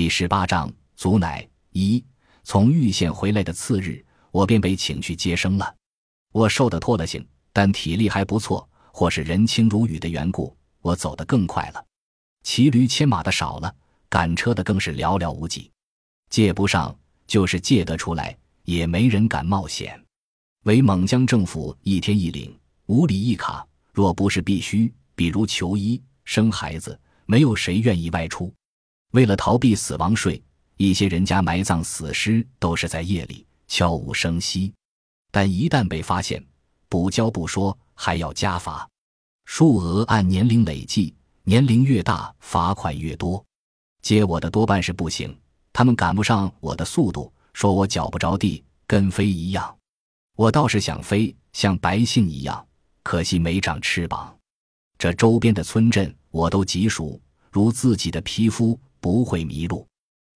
第十八章，祖乃一。从玉县回来的次日，我便被请去接生了。我瘦得脱了形，但体力还不错，或是人轻如雨的缘故，我走得更快了。骑驴牵马的少了，赶车的更是寥寥无几。借不上，就是借得出来，也没人敢冒险。为蒙江政府一天一领，五里一卡。若不是必须，比如求医、生孩子，没有谁愿意外出。为了逃避死亡税，一些人家埋葬死尸都是在夜里，悄无声息。但一旦被发现，补交不说，还要加罚，数额按年龄累计，年龄越大，罚款越多。接我的多半是不行，他们赶不上我的速度，说我脚不着地，跟飞一样。我倒是想飞，像白姓一样，可惜没长翅膀。这周边的村镇我都极熟，如自己的皮肤。不会迷路。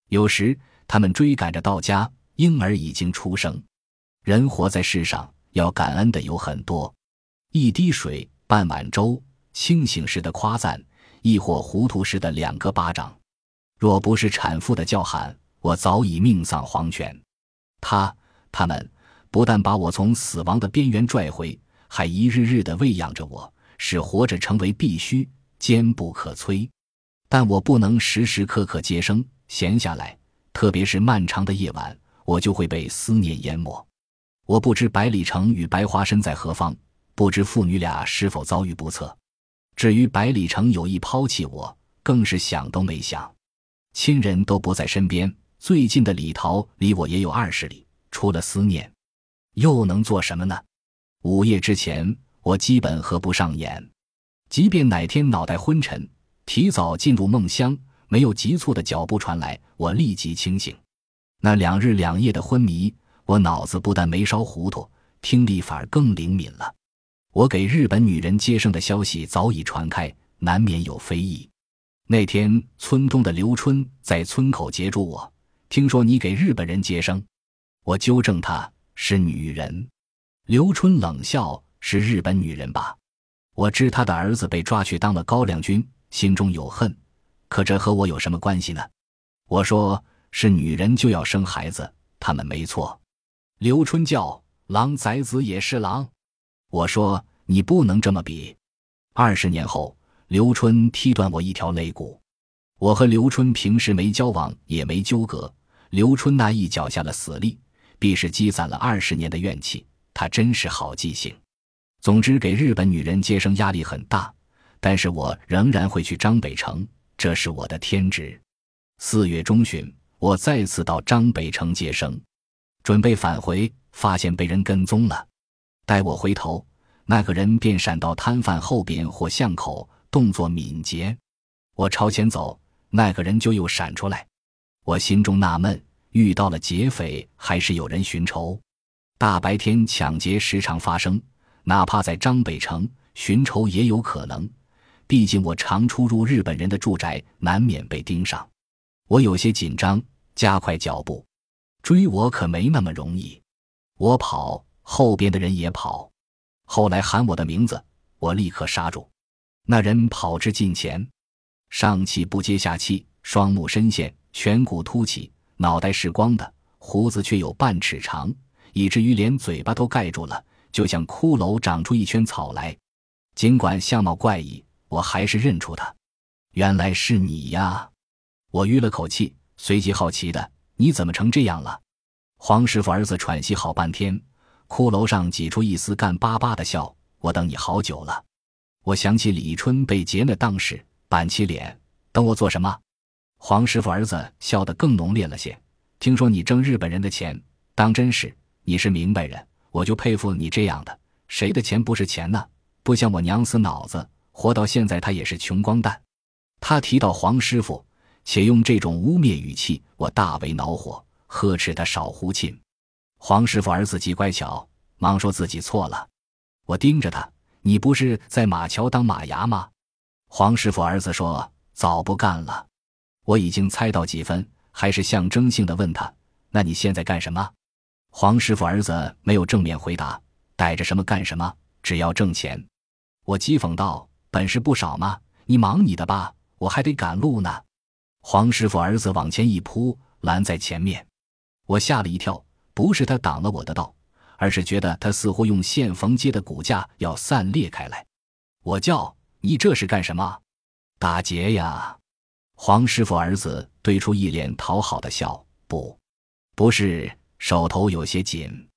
有时他们追赶着到家，婴儿已经出生。人活在世上，要感恩的有很多：一滴水、半碗粥，清醒时的夸赞，亦或糊涂时的两个巴掌。若不是产妇的叫喊，我早已命丧黄泉。他、他们不但把我从死亡的边缘拽回，还一日日的喂养着我，使活着成为必须，坚不可摧。但我不能时时刻刻接生，闲下来，特别是漫长的夜晚，我就会被思念淹没。我不知百里城与白华身在何方，不知父女俩是否遭遇不测。至于百里城有意抛弃我，更是想都没想。亲人都不在身边，最近的李桃离我也有二十里，除了思念，又能做什么呢？午夜之前，我基本合不上眼，即便哪天脑袋昏沉。提早进入梦乡，没有急促的脚步传来，我立即清醒。那两日两夜的昏迷，我脑子不但没烧糊涂，听力反而更灵敏了。我给日本女人接生的消息早已传开，难免有非议。那天，村东的刘春在村口截住我，听说你给日本人接生，我纠正他是女人。刘春冷笑：“是日本女人吧？”我知他的儿子被抓去当了高粱军。心中有恨，可这和我有什么关系呢？我说是女人就要生孩子，他们没错。刘春叫狼崽子也是狼，我说你不能这么比。二十年后，刘春踢断我一条肋骨。我和刘春平时没交往，也没纠葛。刘春那一脚下的死力，必是积攒了二十年的怨气。他真是好记性。总之，给日本女人接生压力很大。但是我仍然会去张北城，这是我的天职。四月中旬，我再次到张北城接生，准备返回，发现被人跟踪了。待我回头，那个人便闪到摊贩后边或巷口，动作敏捷。我朝前走，那个人就又闪出来。我心中纳闷：遇到了劫匪，还是有人寻仇？大白天抢劫时常发生，哪怕在张北城，寻仇也有可能。毕竟我常出入日本人的住宅，难免被盯上。我有些紧张，加快脚步。追我可没那么容易。我跑，后边的人也跑。后来喊我的名字，我立刻刹住。那人跑至近前，上气不接下气，双目深陷，颧骨凸起，脑袋是光的，胡子却有半尺长，以至于连嘴巴都盖住了，就像骷髅长出一圈草来。尽管相貌怪异。我还是认出他，原来是你呀！我吁了口气，随即好奇的：“你怎么成这样了？”黄师傅儿子喘息好半天，骷髅上挤出一丝干巴巴的笑：“我等你好久了。”我想起李春被劫那当时，板起脸：“等我做什么？”黄师傅儿子笑得更浓烈了些：“听说你挣日本人的钱，当真是？你是明白人，我就佩服你这样的。谁的钱不是钱呢？不像我娘死脑子。”活到现在，他也是穷光蛋。他提到黄师傅，且用这种污蔑语气，我大为恼火，呵斥他少胡沁。黄师傅儿子极乖巧，忙说自己错了。我盯着他：“你不是在马桥当马牙吗？”黄师傅儿子说：“早不干了。”我已经猜到几分，还是象征性的问他：“那你现在干什么？”黄师傅儿子没有正面回答：“逮着什么干什么，只要挣钱。”我讥讽道。本事不少嘛，你忙你的吧，我还得赶路呢。黄师傅儿子往前一扑，拦在前面。我吓了一跳，不是他挡了我的道，而是觉得他似乎用线缝接的骨架要散裂开来。我叫你这是干什么？打劫呀！黄师傅儿子对出一脸讨好的笑，不，不是，手头有些紧。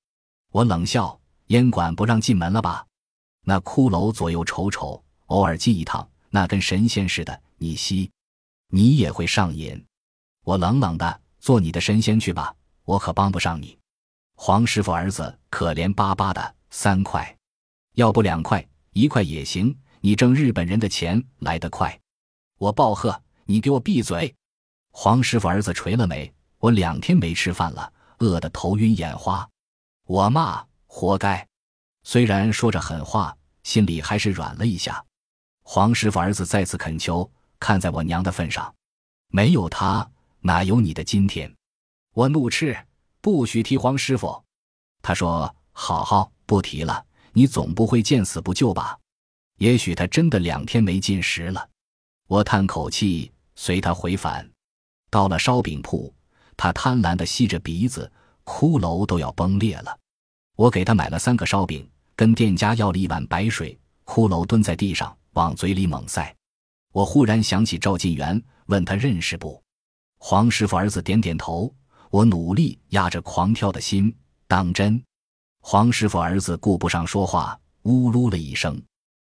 我冷笑，烟馆不让进门了吧？那骷髅左右瞅瞅，偶尔进一趟，那跟神仙似的，你吸。你也会上瘾，我冷冷的做你的神仙去吧，我可帮不上你。黄师傅儿子可怜巴巴的，三块，要不两块，一块也行。你挣日本人的钱来得快。我暴喝：“你给我闭嘴！”黄师傅儿子垂了眉。我两天没吃饭了，饿得头晕眼花。我骂：“活该！”虽然说着狠话，心里还是软了一下。黄师傅儿子再次恳求。看在我娘的份上，没有他哪有你的今天？我怒斥：“不许提黄师傅！”他说：“好好，不提了。你总不会见死不救吧？也许他真的两天没进食了。”我叹口气，随他回返。到了烧饼铺，他贪婪地吸着鼻子，骷髅都要崩裂了。我给他买了三个烧饼，跟店家要了一碗白水。骷髅蹲在地上，往嘴里猛塞。我忽然想起赵晋元，问他认识不？黄师傅儿子点点头。我努力压着狂跳的心，当真。黄师傅儿子顾不上说话，呜噜了一声，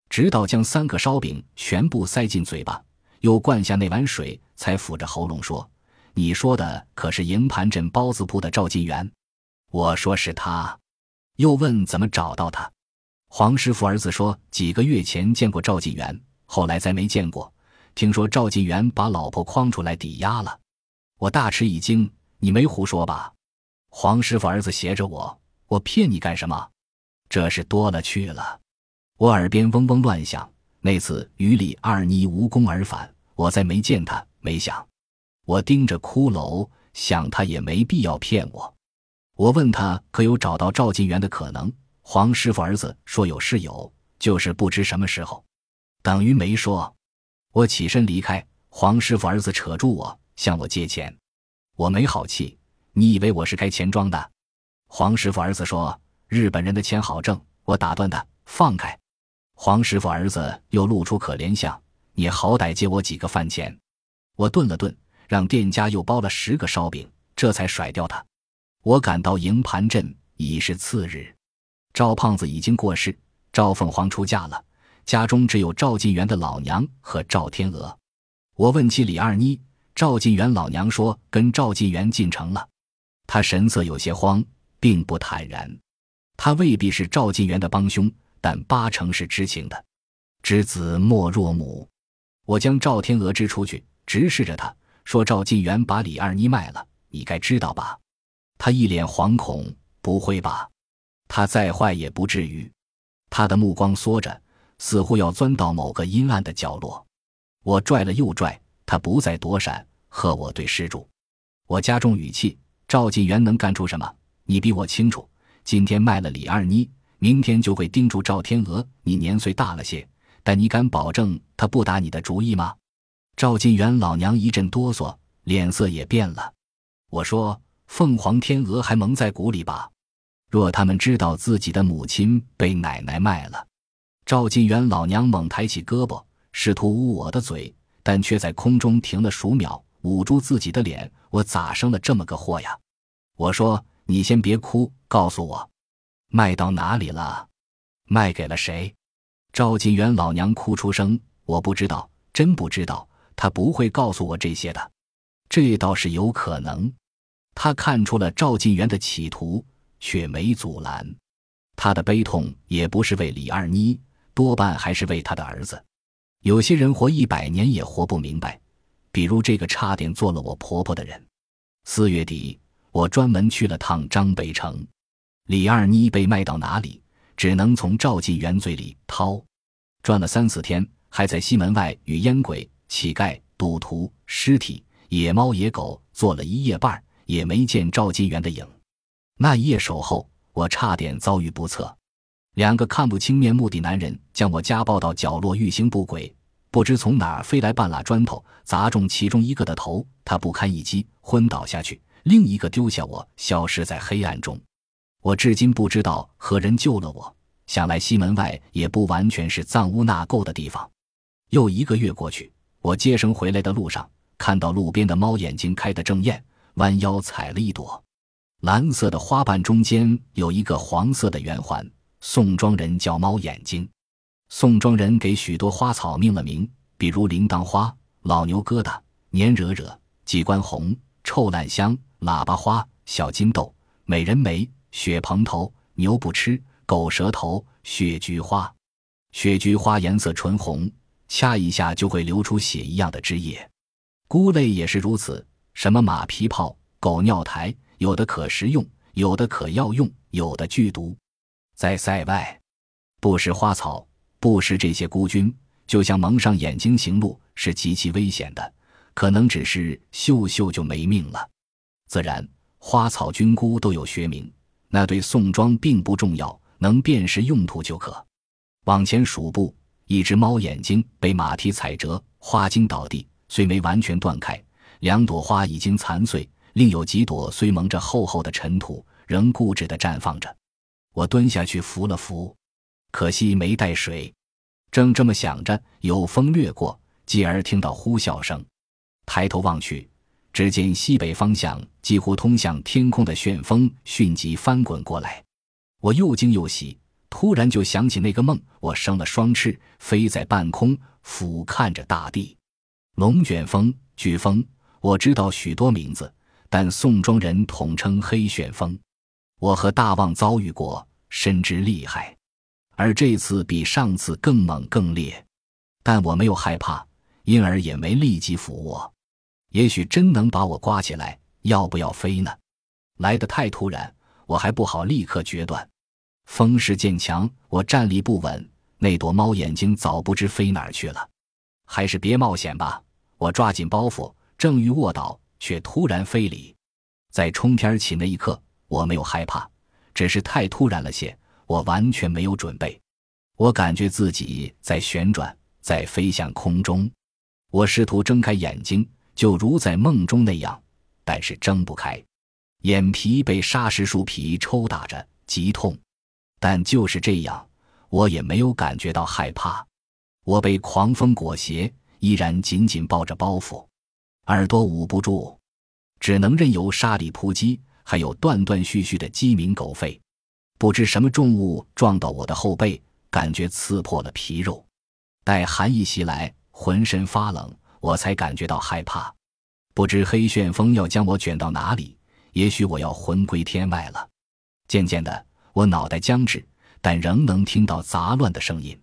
直到将三个烧饼全部塞进嘴巴，又灌下那碗水，才抚着喉咙说：“你说的可是营盘镇包子铺的赵晋元？”我说是他。又问怎么找到他？黄师傅儿子说几个月前见过赵晋元。后来再没见过，听说赵晋元把老婆诓出来抵押了，我大吃一惊。你没胡说吧？黄师傅儿子斜着我，我骗你干什么？这是多了去了。我耳边嗡嗡乱响。那次与李二妮无功而返，我再没见他，没想。我盯着骷髅，想他也没必要骗我。我问他可有找到赵晋元的可能？黄师傅儿子说有是有，就是不知什么时候。等于没说，我起身离开。黄师傅儿子扯住我，向我借钱。我没好气，你以为我是开钱庄的？黄师傅儿子说：“日本人的钱好挣。”我打断他：“放开！”黄师傅儿子又露出可怜相：“你好歹借我几个饭钱。”我顿了顿，让店家又包了十个烧饼，这才甩掉他。我赶到营盘镇已是次日，赵胖子已经过世，赵凤凰出嫁了。家中只有赵晋元的老娘和赵天鹅。我问起李二妮，赵晋元老娘说跟赵晋元进城了。他神色有些慌，并不坦然。他未必是赵晋元的帮凶，但八成是知情的。知子莫若母。我将赵天鹅支出去，直视着他说：“赵晋元把李二妮卖了，你该知道吧？”他一脸惶恐：“不会吧？他再坏也不至于。”他的目光缩着。似乎要钻到某个阴暗的角落，我拽了又拽，他不再躲闪，和我对视住。我加重语气：“赵晋元能干出什么？你比我清楚。今天卖了李二妮，明天就会盯住赵天鹅。你年岁大了些，但你敢保证他不打你的主意吗？”赵晋元老娘一阵哆嗦，脸色也变了。我说：“凤凰天鹅还蒙在鼓里吧？若他们知道自己的母亲被奶奶卖了。”赵晋元老娘猛抬起胳膊，试图捂我的嘴，但却在空中停了数秒，捂住自己的脸。我咋生了这么个货呀？我说：“你先别哭，告诉我，卖到哪里了？卖给了谁？”赵晋元老娘哭出声：“我不知道，真不知道。他不会告诉我这些的。这倒是有可能。他看出了赵晋元的企图，却没阻拦。他的悲痛也不是为李二妮。”多半还是为他的儿子。有些人活一百年也活不明白，比如这个差点做了我婆婆的人。四月底，我专门去了趟张北城。李二妮被卖到哪里，只能从赵晋元嘴里掏。转了三四天，还在西门外与烟鬼、乞丐、赌徒、尸体、野猫、野狗坐了一夜半，也没见赵晋元的影。那一夜守候，我差点遭遇不测。两个看不清面目的男人将我家暴到角落，欲行不轨。不知从哪儿飞来半拉砖头，砸中其中一个的头，他不堪一击，昏倒下去；另一个丢下我，消失在黑暗中。我至今不知道何人救了我。想来西门外也不完全是藏污纳垢的地方。又一个月过去，我接生回来的路上，看到路边的猫眼睛开得正艳，弯腰采了一朵，蓝色的花瓣中间有一个黄色的圆环。宋庄人叫猫眼睛。宋庄人给许多花草命了名，比如铃铛花、老牛疙瘩、黏惹惹、鸡冠红、臭烂香、喇叭花、小金豆、美人梅、雪蓬头、牛不吃。狗舌头、血菊花，血菊花颜色纯红，掐一下就会流出血一样的汁液。菇类也是如此，什么马皮泡、狗尿苔，有的可食用，有的可药用，有的剧毒。在塞外，不食花草，不食这些菇菌，就像蒙上眼睛行路，是极其危险的，可能只是嗅嗅就没命了。自然，花草菌菇都有学名，那对宋庄并不重要。能辨识用途就可。往前数步，一只猫眼睛被马蹄踩折，花茎倒地，虽没完全断开，两朵花已经残碎，另有几朵虽蒙着厚厚的尘土，仍固执地绽放着。我蹲下去扶了扶，可惜没带水。正这么想着，有风掠过，继而听到呼啸声，抬头望去，只见西北方向几乎通向天空的旋风迅疾翻滚过来。我又惊又喜，突然就想起那个梦：我生了双翅，飞在半空，俯瞰着大地。龙卷风、飓风，我知道许多名字，但宋庄人统称黑旋风。我和大旺遭遇过，深知厉害，而这次比上次更猛更烈。但我没有害怕，因而也没立即俯卧。也许真能把我刮起来，要不要飞呢？来得太突然，我还不好立刻决断。风势渐强，我站立不稳，那朵猫眼睛早不知飞哪儿去了。还是别冒险吧。我抓紧包袱，正欲卧倒，却突然飞离。在冲天起那一刻，我没有害怕，只是太突然了些，我完全没有准备。我感觉自己在旋转，在飞向空中。我试图睁开眼睛，就如在梦中那样，但是睁不开，眼皮被砂石树皮抽打着，极痛。但就是这样，我也没有感觉到害怕。我被狂风裹挟，依然紧紧抱着包袱，耳朵捂不住，只能任由沙砾扑击，还有断断续续的鸡鸣狗吠。不知什么重物撞到我的后背，感觉刺破了皮肉。待寒意袭来，浑身发冷，我才感觉到害怕。不知黑旋风要将我卷到哪里，也许我要魂归天外了。渐渐的。我脑袋僵滞，但仍能听到杂乱的声音，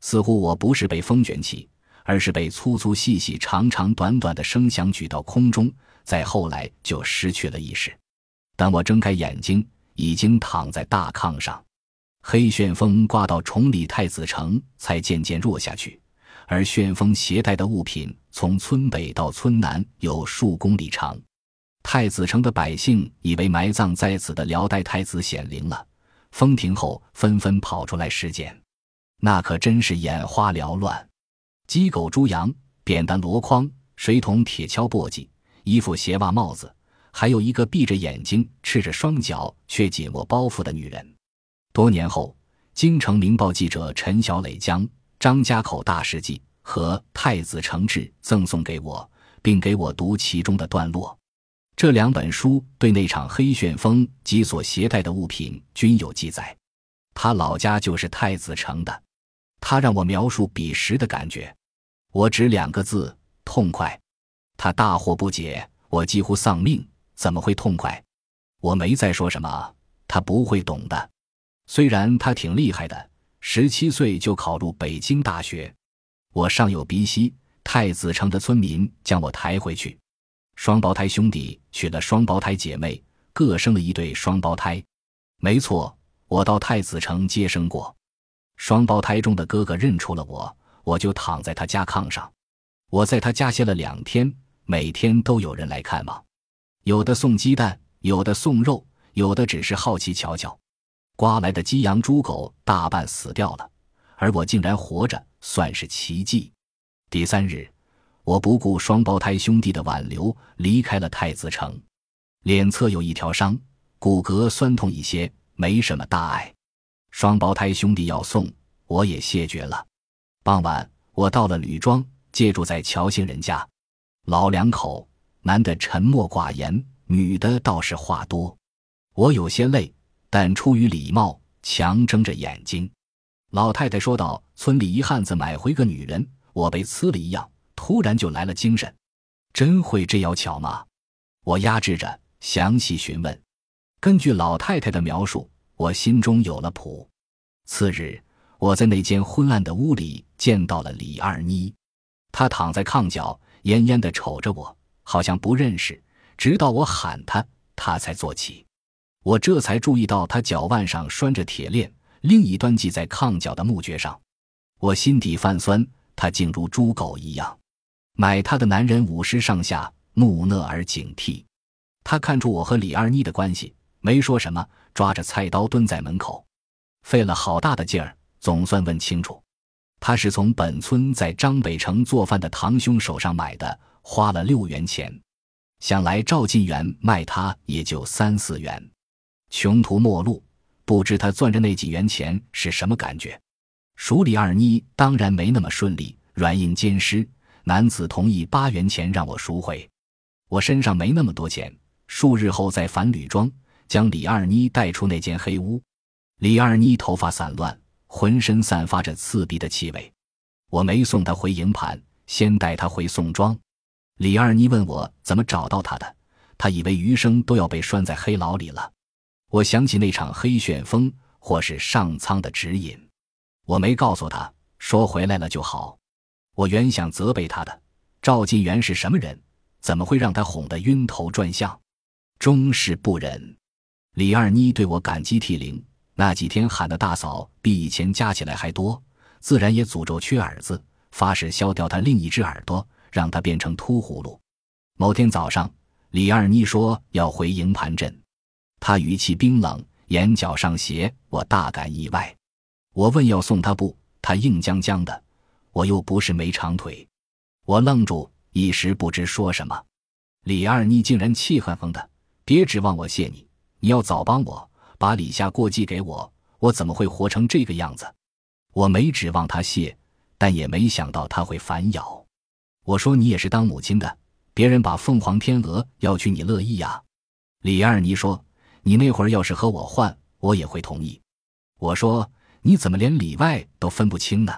似乎我不是被风卷起，而是被粗粗细细、长长短短的声响举到空中，再后来就失去了意识。当我睁开眼睛，已经躺在大炕上。黑旋风刮到崇礼太子城，才渐渐弱下去，而旋风携带的物品从村北到村南有数公里长。太子城的百姓以为埋葬在此的辽代太子显灵了。风停后，纷纷跑出来尸检，那可真是眼花缭乱。鸡狗猪羊、扁担箩筐、水桶铁锹簸箕、衣服鞋袜帽子，还有一个闭着眼睛、赤着双脚却紧握包袱的女人。多年后，京城明报记者陈小磊将《张家口大事记》和《太子城志》赠送给我，并给我读其中的段落。这两本书对那场黑旋风及所携带的物品均有记载。他老家就是太子城的。他让我描述彼时的感觉，我只两个字：痛快。他大惑不解，我几乎丧命，怎么会痛快？我没再说什么，他不会懂的。虽然他挺厉害的，十七岁就考入北京大学。我尚有鼻息，太子城的村民将我抬回去。双胞胎兄弟娶了双胞胎姐妹，各生了一对双胞胎。没错，我到太子城接生过。双胞胎中的哥哥认出了我，我就躺在他家炕上。我在他家歇了两天，每天都有人来看望，有的送鸡蛋，有的送肉，有的只是好奇瞧瞧。刮来的鸡羊猪狗大半死掉了，而我竟然活着，算是奇迹。第三日，我不顾双胞胎兄弟的挽留，离开了太子城。脸侧有一条伤，骨骼酸痛一些，没什么大碍。双胞胎兄弟要送，我也谢绝了。傍晚，我到了吕庄，借住在乔姓人家。老两口，男的沉默寡言，女的倒是话多。我有些累，但出于礼貌，强睁着眼睛。老太太说道：“村里一汉子买回个女人。”我被呲了一样，突然就来了精神。真会这妖巧吗？我压制着，详细询问。根据老太太的描述，我心中有了谱。次日，我在那间昏暗的屋里见到了李二妮，她躺在炕角，奄奄地瞅着我，好像不认识。直到我喊她，她才坐起。我这才注意到她脚腕上拴着铁链，另一端系在炕角的木橛上。我心底泛酸。他竟如猪狗一样，买他的男人五十上下，木讷而警惕。他看出我和李二妮的关系，没说什么，抓着菜刀蹲在门口，费了好大的劲儿，总算问清楚，他是从本村在张北城做饭的堂兄手上买的，花了六元钱。想来赵进元卖他也就三四元，穷途末路，不知他攥着那几元钱是什么感觉。赎李二妮当然没那么顺利，软硬兼施。男子同意八元钱让我赎回，我身上没那么多钱。数日后再返吕庄，将李二妮带出那间黑屋。李二妮头发散乱，浑身散发着刺鼻的气味。我没送她回营盘，先带她回宋庄。李二妮问我怎么找到她的，她以为余生都要被拴在黑牢里了。我想起那场黑旋风，或是上苍的指引。我没告诉他说回来了就好，我原想责备他的。赵晋元是什么人？怎么会让他哄得晕头转向？终是不忍。李二妮对我感激涕零，那几天喊的大嫂比以前加起来还多，自然也诅咒缺耳子，发誓削掉他另一只耳朵，让他变成秃葫芦。某天早上，李二妮说要回营盘镇，她语气冰冷，眼角上斜，我大感意外。我问要送他不，他硬僵僵的。我又不是没长腿，我愣住，一时不知说什么。李二妮竟然气哼哼的：“别指望我谢你，你要早帮我把李下过继给我，我怎么会活成这个样子？”我没指望他谢，但也没想到他会反咬。我说：“你也是当母亲的，别人把凤凰天鹅要去，你乐意呀？”李二妮说：“你那会儿要是和我换，我也会同意。”我说。你怎么连里外都分不清呢？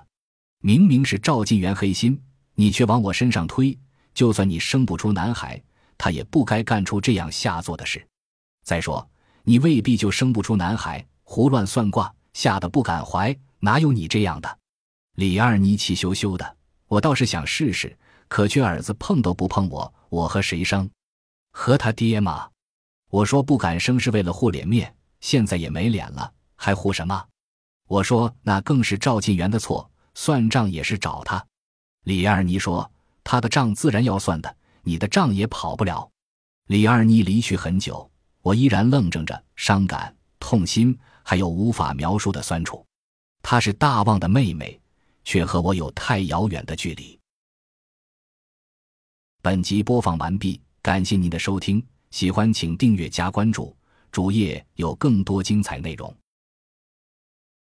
明明是赵晋元黑心，你却往我身上推。就算你生不出男孩，他也不该干出这样下作的事。再说，你未必就生不出男孩，胡乱算卦，吓得不敢怀，哪有你这样的？李二妮气羞羞的，我倒是想试试，可却儿子碰都不碰我，我和谁生？和他爹吗？我说不敢生是为了护脸面，现在也没脸了，还护什么？我说：“那更是赵晋元的错，算账也是找他。”李二妮说：“他的账自然要算的，你的账也跑不了。”李二妮离去很久，我依然愣怔着，伤感、痛心，还有无法描述的酸楚。她是大旺的妹妹，却和我有太遥远的距离。本集播放完毕，感谢您的收听，喜欢请订阅加关注，主页有更多精彩内容。